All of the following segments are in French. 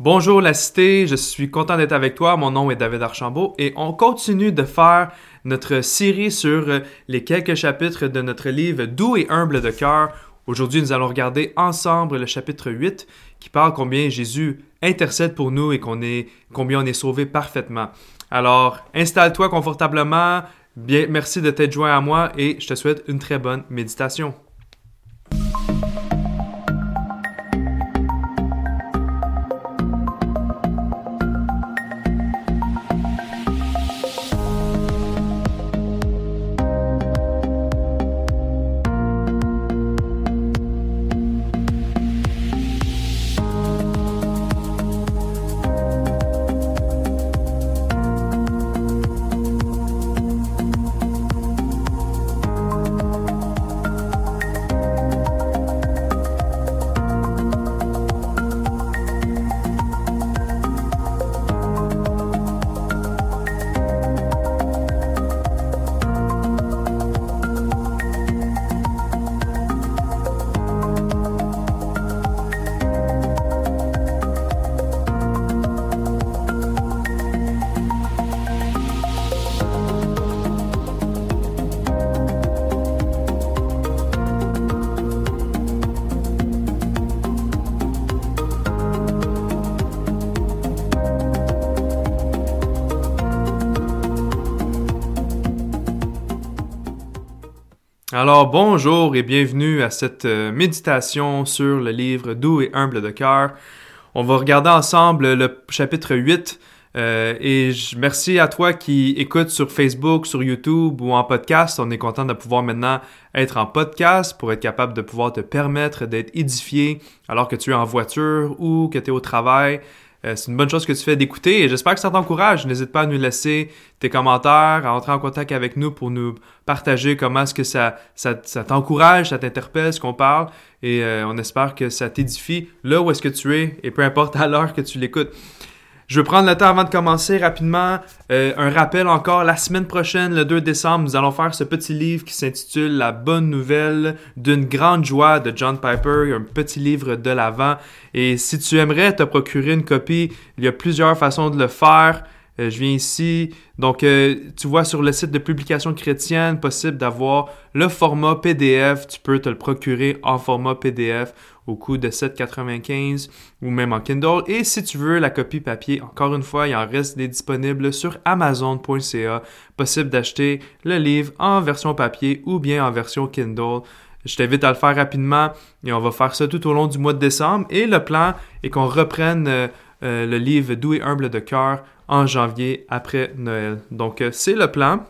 Bonjour la cité, je suis content d'être avec toi. Mon nom est David Archambault et on continue de faire notre série sur euh, les quelques chapitres de notre livre Doux et humble de cœur. Aujourd'hui, nous allons regarder ensemble le chapitre 8 qui parle combien Jésus intercède pour nous et combien on est sauvé parfaitement. Alors, installe-toi confortablement. Bien, merci de t'être joint à moi et je te souhaite une très bonne méditation. Alors bonjour et bienvenue à cette euh, méditation sur le livre Doux et humble de cœur. On va regarder ensemble le chapitre 8 euh, et je, merci à toi qui écoutes sur Facebook, sur YouTube ou en podcast. On est content de pouvoir maintenant être en podcast pour être capable de pouvoir te permettre d'être édifié alors que tu es en voiture ou que tu es au travail. Euh, c'est une bonne chose que tu fais d'écouter et j'espère que ça t'encourage. N'hésite pas à nous laisser tes commentaires, à entrer en contact avec nous pour nous partager comment est-ce que ça, ça, t'encourage, ça t'interpelle ce qu'on parle et euh, on espère que ça t'édifie là où est-ce que tu es et peu importe à l'heure que tu l'écoutes. Je vais prendre le temps avant de commencer rapidement. Euh, un rappel encore, la semaine prochaine, le 2 décembre, nous allons faire ce petit livre qui s'intitule La bonne nouvelle d'une grande joie de John Piper, un petit livre de l'avant. Et si tu aimerais te procurer une copie, il y a plusieurs façons de le faire. Euh, je viens ici. Donc, euh, tu vois sur le site de publication chrétienne, possible d'avoir le format PDF. Tu peux te le procurer en format PDF au coût de 7,95 ou même en Kindle. Et si tu veux la copie papier, encore une fois, il en reste des disponibles sur amazon.ca. Possible d'acheter le livre en version papier ou bien en version Kindle. Je t'invite à le faire rapidement et on va faire ça tout au long du mois de décembre. Et le plan est qu'on reprenne euh, euh, le livre Doux et humble de cœur en janvier après Noël. Donc, euh, c'est le plan.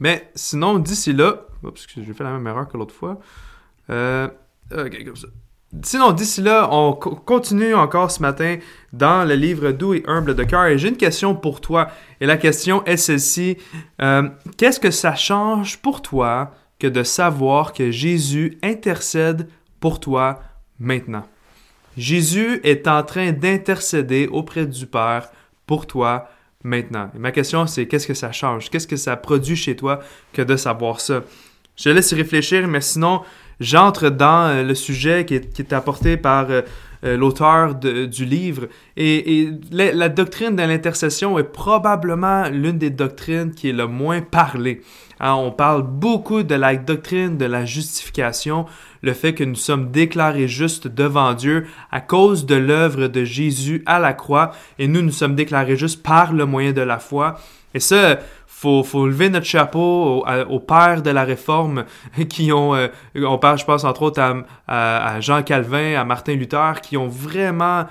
Mais sinon, d'ici là, oups, j'ai fait la même erreur que l'autre fois. ça. Sinon, d'ici là, on continue encore ce matin dans le livre Doux et humble de cœur. Et j'ai une question pour toi. Et la question est celle-ci. Euh, qu'est-ce que ça change pour toi que de savoir que Jésus intercède pour toi maintenant? Jésus est en train d'intercéder auprès du Père pour toi maintenant. Ma question, c'est qu'est-ce que ça change? Qu'est-ce que ça produit chez toi que de savoir ça? Je laisse y réfléchir, mais sinon, j'entre dans euh, le sujet qui est, apporté par euh, euh, l'auteur du livre. Et, la, doctrine de l'intercession est probablement l'une des doctrines qui est le moins parlée. Hein, on parle beaucoup de la doctrine de la justification, le fait que nous sommes déclarés justes devant Dieu à cause de l'œuvre de Jésus à la croix, et nous, nous sommes déclarés justes par le moyen de la foi. Et ça, faut, faut lever notre chapeau aux, pères de la réforme qui ont, euh, je pense entre autres à, Jean Calvin, à Martin Luther, qui ont vraiment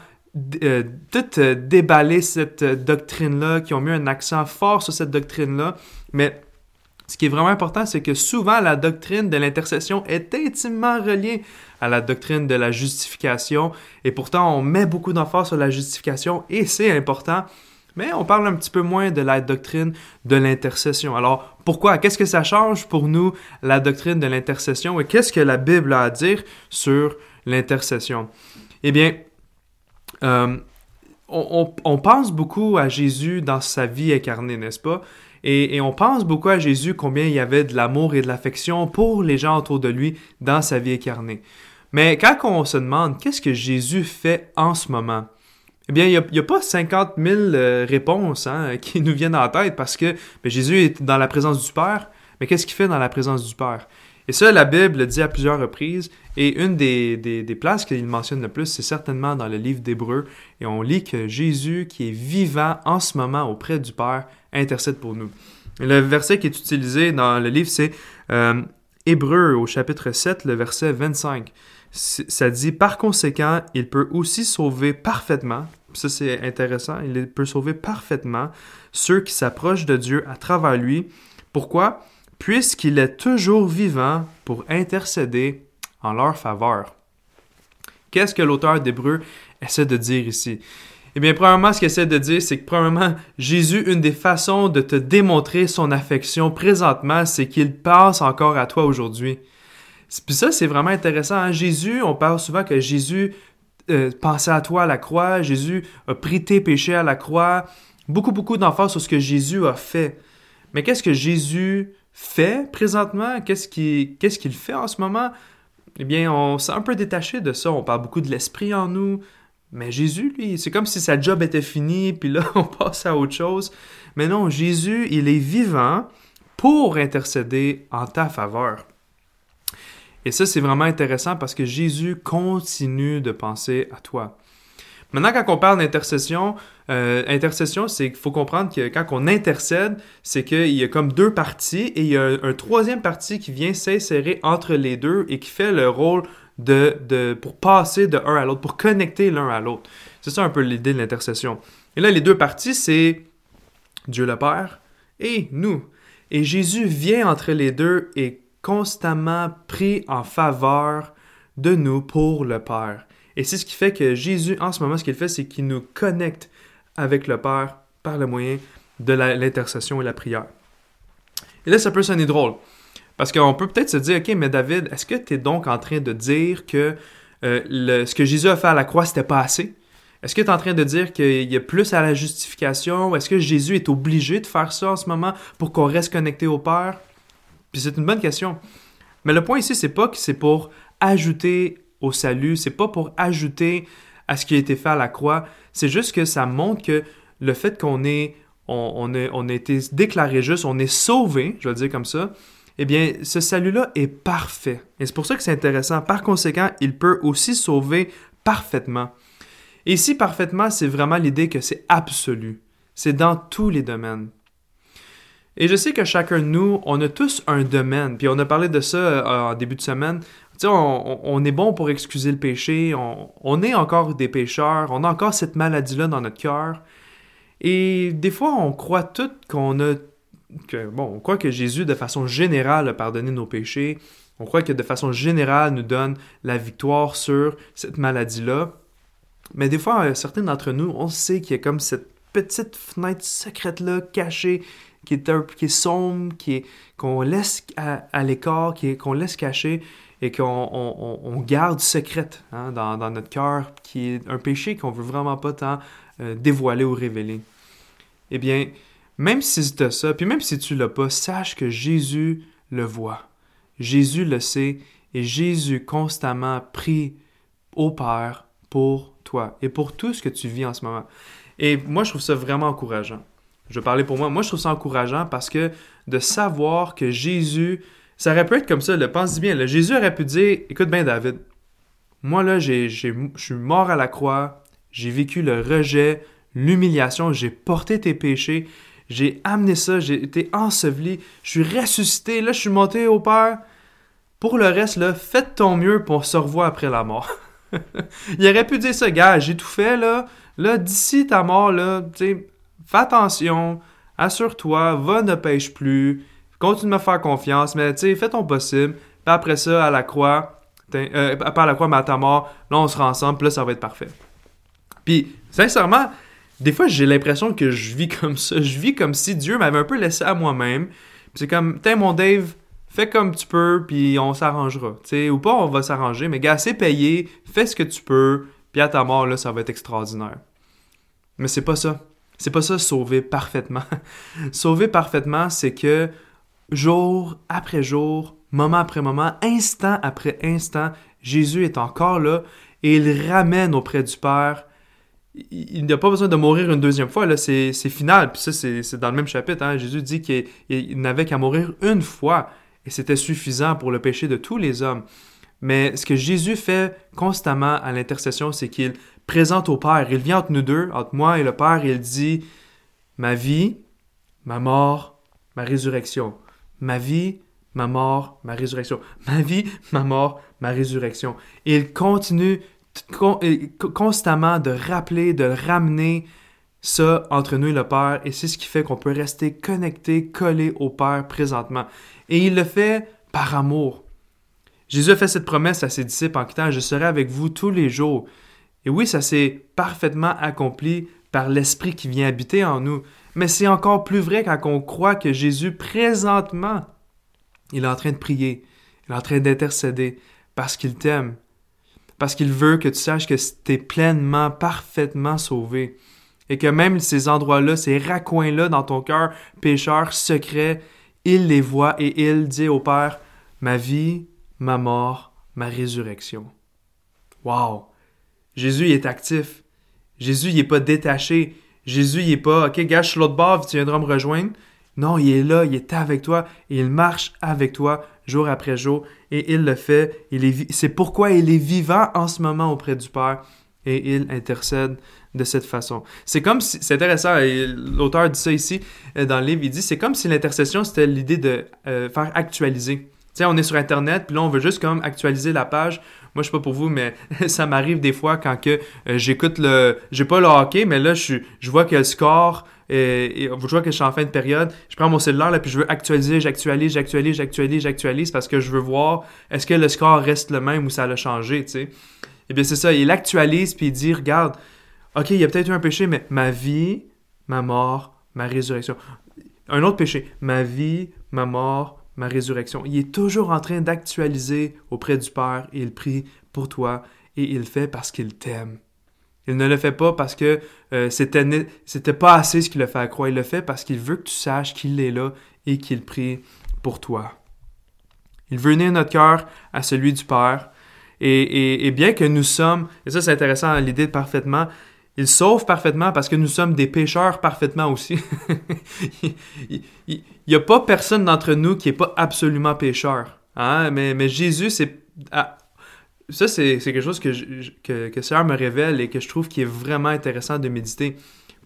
euh, tout euh, déballé cette doctrine-là, qui ont mis un accent fort sur cette doctrine-là. Mais ce qui est vraiment important, c'est que souvent la doctrine de l'intercession est intimement reliée à la doctrine de la justification. Et pourtant, on met beaucoup d'emphase sur la justification et c'est important mais on parle un petit peu moins de la doctrine de l'intercession. Alors, pourquoi? Qu'est-ce que ça change pour nous, la doctrine de l'intercession, et qu'est-ce que la Bible a à dire sur l'intercession? Eh bien, euh, on, pense beaucoup à Jésus dans sa vie incarnée, n'est-ce pas? Et, on pense beaucoup à Jésus combien il y avait de l'amour et de l'affection pour les gens autour de lui dans sa vie incarnée. Mais quand on se demande qu'est-ce que Jésus fait en ce moment, Eh bien, il n'y a, pas 50 000 euh, réponses hein, qui nous viennent en tête parce que Jésus est dans la présence du Père, mais qu'est-ce qu'il fait dans la présence du Père? Et ça, la Bible le dit à plusieurs reprises, et une des, des, places qu'il mentionne le plus, c'est certainement dans le livre d'Hébreu, et on lit que Jésus, qui est vivant en ce moment auprès du Père, intercède pour nous. le verset qui est utilisé dans le livre, c'est euh, Hébreu au chapitre 7, le verset 25 ça dit par conséquent, il peut aussi sauver parfaitement, ça c'est intéressant, il peut sauver parfaitement ceux qui s'approchent de Dieu à travers lui. Pourquoi? Puisqu'il est toujours vivant pour intercéder en leur faveur. Qu'est-ce que l'auteur d'Hébreu essaie de dire ici? Eh bien, premièrement, ce qu'il essaie de dire, c'est que, premièrement, Jésus, une des façons de te démontrer son affection présentement, c'est qu'il passe encore à toi aujourd'hui. Puis ça, c'est vraiment intéressant. Hein. Jésus, on parle souvent que Jésus euh, pensait à toi à la croix, Jésus a pris tes péchés à la croix. Beaucoup, beaucoup d'emphase sur ce que Jésus a fait. Mais qu'est-ce que Jésus fait présentement? Qu'est-ce qu'il fait en ce moment? Eh bien, on s'est un peu détaché de ça. On parle beaucoup de l'Esprit en nous. Mais Jésus, lui, c'est comme si sa job était finie, puis là, on passe à autre chose. Mais non, Jésus, il est vivant pour intercéder en ta faveur. Et ça, c'est vraiment intéressant parce que Jésus continue de penser à toi. Maintenant, quand on parle d'intercession, euh, intercession, c'est qu'il faut comprendre que quand on intercède, c'est qu'il y a comme deux parties et il y a un, troisième partie qui vient s'insérer entre les deux et qui fait le rôle de, de pour passer de un à l'autre, pour connecter l'un à l'autre. C'est ça un peu l'idée de l'intercession. Et là, les deux parties, c'est Dieu le Père et nous. Et Jésus vient entre les deux et constamment pris en faveur de nous pour le Père. Et c'est ce qui fait que Jésus, en ce moment, ce qu'il fait, c'est qu'il nous connecte avec le Père par le moyen de l'intercession et la prière. Et là, ça peut sonner drôle. Parce qu'on peut peut-être se dire, OK, mais David, est-ce que tu es donc en train de dire que euh, ce que Jésus a fait à la croix, c'était pas assez? Est-ce que tu es en train de dire qu'il y a plus à la justification? Est-ce que Jésus est obligé de faire ça en ce moment pour qu'on reste connecté au Père? Puis c'est une bonne question. Mais le point ici, c'est pas que c'est pour ajouter au salut, c'est pas pour ajouter à ce qui a été fait à la croix. C'est juste que ça montre que le fait qu'on a été déclaré juste, on est sauvé, je vais le dire comme ça, eh bien, ce salut-là est parfait. Et c'est pour ça que c'est intéressant. Par conséquent, il peut aussi sauver parfaitement. Et ici, parfaitement, c'est vraiment l'idée que c'est absolu. C'est dans tous les domaines. Et je sais que chacun de nous, on a tous un domaine. Puis on a parlé de ça euh, en début de semaine. On, est bon pour excuser le péché. On, est encore des pécheurs. On a encore cette maladie-là dans notre cœur. Et des fois, on croit tout qu'on a. Que, bon, on croit que Jésus, de façon générale, a pardonné nos péchés. On croit que de façon générale, nous donne la victoire sur cette maladie-là. Mais des fois, certains d'entre nous, on sait qu'il y a comme cette petite fenêtre secrète-là cachée qui est, qui est sombre, qu'on laisse à, l'écart, qu'on laisse cacher et qu'on garde secrète hein, dans, notre cœur, qui est un péché qu'on veut vraiment pas tant euh, dévoiler ou révéler. Eh bien, même si tu as ça, puis même si tu l'as pas, sache que Jésus le voit. Jésus le sait et Jésus constamment prie au Père pour toi et pour tout ce que tu vis en ce moment. Et moi, je trouve ça vraiment encourageant. Je vais parler pour moi. Moi, je trouve ça encourageant parce que de savoir que Jésus, ça aurait pu être comme ça, le pense bien. Jésus aurait pu dire Écoute bien, David, moi, là, je suis mort à la croix, j'ai vécu le rejet, l'humiliation, j'ai porté tes péchés, j'ai amené ça, j'ai été enseveli, je suis ressuscité, là, je suis monté au Père. Pour le reste, là, faites ton mieux pour se revoir après la mort. Il aurait pu dire ça, gars, j'ai tout fait, là. Là, d'ici ta mort, là, tu fais attention, assure-toi, va, ne pêche plus, continue de me faire confiance, mais tu sais, fais ton possible. Puis après ça, à la croix, euh, pas à la croix, mais à ta mort, là, on sera ensemble, puis là, ça va être parfait. Puis, sincèrement, des fois, j'ai l'impression que je vis comme ça. Je vis comme si Dieu m'avait un peu laissé à moi-même. Puis c'est comme, t'es mon Dave, fais comme tu peux, puis on s'arrangera. sais, ou pas, on va s'arranger, mais gars, c'est payé, fais ce que tu peux, puis à ta mort, là, ça va être extraordinaire. Mais c'est pas ça. C'est pas ça sauver parfaitement. sauver parfaitement, c'est que jour après jour, moment après moment, instant après instant, Jésus est encore là et il ramène auprès du Père. il n'a pas besoin de mourir une deuxième fois, là, c'est final. Puis ça, c'est dans le même chapitre. Hein. Jésus dit qu'il n'avait qu'à mourir une fois et c'était suffisant pour le péché de tous les hommes. Mais ce que Jésus fait constamment à l'intercession, c'est qu'il présente au Père. Il vient entre nous deux, entre moi et le Père, et il dit Ma vie, ma mort, ma résurrection. Ma vie, ma mort, ma résurrection. Ma vie, ma mort, ma résurrection. Et il continue constamment de rappeler, de ramener ça entre nous et le Père, et c'est ce qui fait qu'on peut rester connecté, collé au Père présentement. Et il le fait par amour. Jésus a fait cette promesse à ses disciples en quittant Je serai avec vous tous les jours. Et oui, ça s'est parfaitement accompli par l'Esprit qui vient habiter en nous. Mais c'est encore plus vrai quand on croit que Jésus, présentement, il est en train de prier, il est en train d'intercéder parce qu'il t'aime, parce qu'il veut que tu saches que tu es pleinement, parfaitement sauvé. Et que même ces endroits-là, ces raccoins-là dans ton cœur, pécheur, secret, il les voit et il dit au Père, ma vie, ma mort, ma résurrection. Wow! Jésus, il est actif. Jésus, n'est pas détaché. Jésus, il n'est pas, OK, gâche l'autre bord, tu viendras me rejoindre. Non, il est là, il est avec toi, et il marche avec toi jour après jour, et il le fait. Est, c'est pourquoi il est vivant en ce moment auprès du Père, et il intercède de cette façon. C'est comme si, c'est intéressant, l'auteur dit ça ici euh, dans le livre, il dit, c'est comme si l'intercession, c'était l'idée de euh, faire actualiser. Tu sais, on est sur Internet, puis là, on veut juste comme actualiser la page moi, je sais pas pour vous, mais ça m'arrive des fois quand que euh, j'écoute le... J'ai pas le hockey, mais là, je, je vois que le score... Je vois que je suis en fin de période, je prends mon cellulaire là, puis je veux actualiser, j'actualise, j'actualise, j'actualise, j'actualise parce que je veux voir est-ce que le score reste le même ou ça a changé, tu sais. Et eh bien c'est ça, il actualise puis il dit regarde, OK, il y a peut-être eu un péché mais ma vie, ma mort, ma résurrection. Un autre péché, ma vie, ma mort, ma résurrection. Il est toujours en train d'actualiser auprès du Père et il prie pour toi et il le fait parce qu'il t'aime. Il ne le fait pas parce que euh, c'était, pas assez ce qu'il a fait à croire. Il le fait parce qu'il veut que tu saches qu'il est là et qu'il prie pour toi. Il veut unir notre cœur à celui du Père. Et, bien que nous sommes, et ça c'est intéressant l'idée parfaitement, il sauve parfaitement parce que nous sommes des pécheurs parfaitement aussi. n'y a pas personne d'entre nous qui n'est pas absolument pécheur. Hein? Mais, mais Jésus, c'est... Ah, ça, c'est quelque chose que, que, que Seigneur me révèle et que je trouve qui est vraiment intéressant de méditer.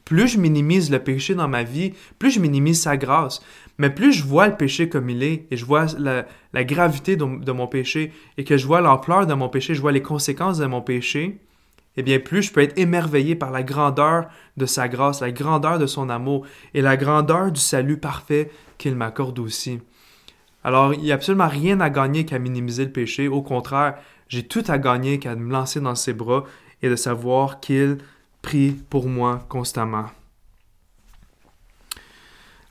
Plus je minimise le péché dans ma vie, plus je minimise sa grâce. Mais plus je vois le péché comme il est, et je vois la, gravité de, mon péché, et que je vois l'ampleur de mon péché, je vois les conséquences de mon péché, eh bien plus je peux être émerveillé par la grandeur de sa grâce, la grandeur de son amour et la grandeur du salut parfait qu'il m'accorde aussi. Alors, il n'y a absolument rien à gagner qu'à minimiser le péché. Au contraire, j'ai tout à gagner qu'à me lancer dans ses bras et de savoir qu'il prie pour moi constamment.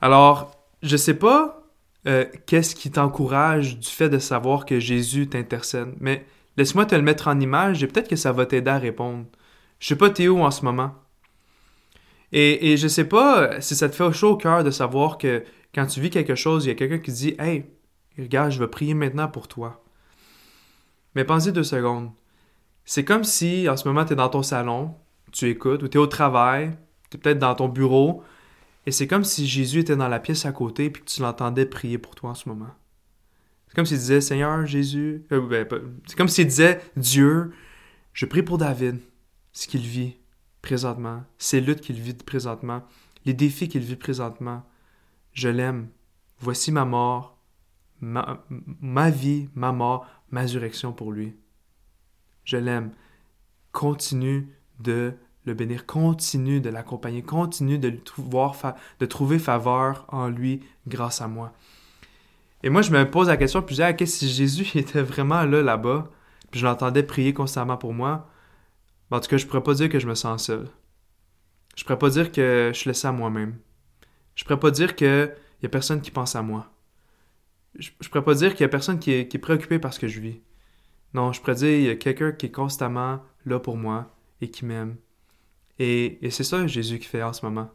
Alors, je ne sais pas euh, qu'est-ce qui t'encourage du fait de savoir que Jésus t'intercède, mais Laisse-moi te le mettre en image et peut-être que ça va t'aider à répondre. Je sais pas t'es où en ce moment? Et, et je sais pas si ça te fait chaud au cœur de savoir que quand tu vis quelque chose, il y a quelqu'un qui dit Hey, regarde, je vais prier maintenant pour toi. Mais pensez deux secondes. C'est comme si en ce moment tu es dans ton salon, tu écoutes, ou tu es au travail, tu es peut-être dans ton bureau, et c'est comme si Jésus était dans la pièce à côté et que tu l'entendais prier pour toi en ce moment. C'est comme s'il disait Seigneur Jésus. Euh, ben, c'est comme s'il disait Dieu, je prie pour David, ce qu'il vit présentement, ces luttes qu'il vit présentement, les défis qu'il vit présentement. Je l'aime. Voici ma mort, ma, vie, ma mort, ma résurrection pour lui. Je l'aime. Continue de le bénir, continue de l'accompagner, continue de trouver faveur en lui grâce à moi. Et moi, je me pose la question, puis je dis, si Jésus était vraiment là, là-bas, puis je l'entendais prier constamment pour moi, ben, en tout cas, je pourrais pas dire que je me sens seul. Je pourrais pas dire que je suis laissé à moi-même. Je pourrais pas dire qu'il y a personne qui pense à moi. Je, je pourrais pas dire qu'il y a personne qui est, préoccupé par ce que je vis. Non, je pourrais dire qu'il y a quelqu'un qui est constamment là pour moi et qui m'aime. Et c'est ça Jésus qui fait en ce moment.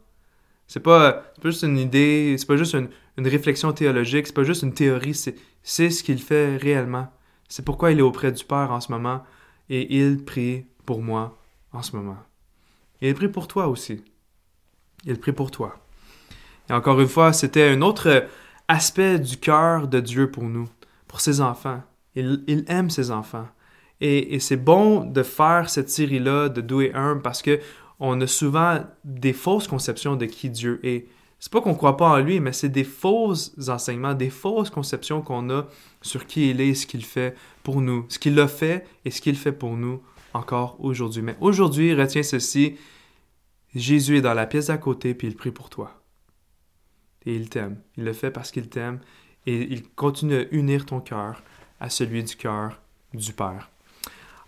C'est pas, pas juste une idée, c'est pas juste une, réflexion théologique, c'est pas juste une théorie, c'est ce qu'il fait réellement. C'est pourquoi il est auprès du Père en ce moment et il prie pour moi en ce moment. Et il prie pour toi aussi. Il prie pour toi. Et encore une fois, c'était un autre aspect du cœur de Dieu pour nous, pour ses enfants. Il, il aime ses enfants. Et, et c'est bon de faire cette série-là de et humble parce que on a souvent des fausses conceptions de qui Dieu est. C'est pas qu'on croit pas en lui, mais c'est des fausses enseignements, des fausses conceptions qu'on a sur qui il est et ce qu'il fait pour nous, ce qu'il a fait et ce qu'il fait pour nous encore aujourd'hui. Mais aujourd'hui, retiens ceci, Jésus est dans la pièce d'à côté puis il prie pour toi. Et il t'aime. Il le fait parce qu'il t'aime et il continue à unir ton cœur à celui du cœur du Père.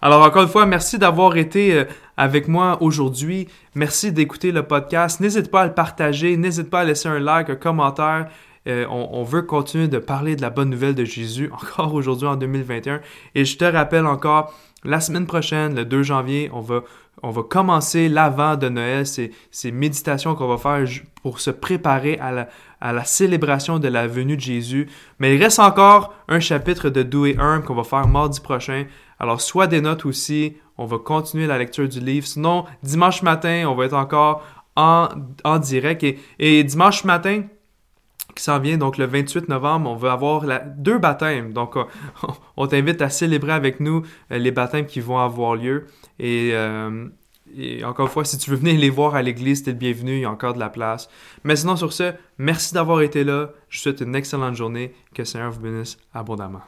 Alors encore une fois, merci d'avoir été euh, avec moi aujourd'hui. Merci d'écouter le podcast. N'hésite pas à le partager, n'hésite pas à laisser un like, un commentaire. Euh, on, veut continuer de parler de la bonne nouvelle de Jésus encore aujourd'hui en 2021. Et je te rappelle encore, la semaine prochaine, le 2 janvier, on va, commencer l'avant de Noël, ces, ces méditations qu'on va faire pour se préparer à la, à la célébration de la venue de Jésus. Mais il reste encore un chapitre de Doux et Humble qu'on va faire mardi prochain. Alors, soit des notes aussi. On va continuer la lecture du livre. Sinon, dimanche matin, on va être encore en, en direct. Et, dimanche matin, qui s'en vient, donc le 28 novembre, on va avoir deux baptêmes. Donc, on, on t'invite à célébrer avec nous euh, les baptêmes qui vont avoir lieu. Et, euh, et encore une fois, si tu veux venir les voir à l'église, t'es le bienvenu, il y a encore de la place. Mais sinon, sur ce, merci d'avoir été là. Je vous souhaite une excellente journée. Que le Seigneur vous bénisse abondamment.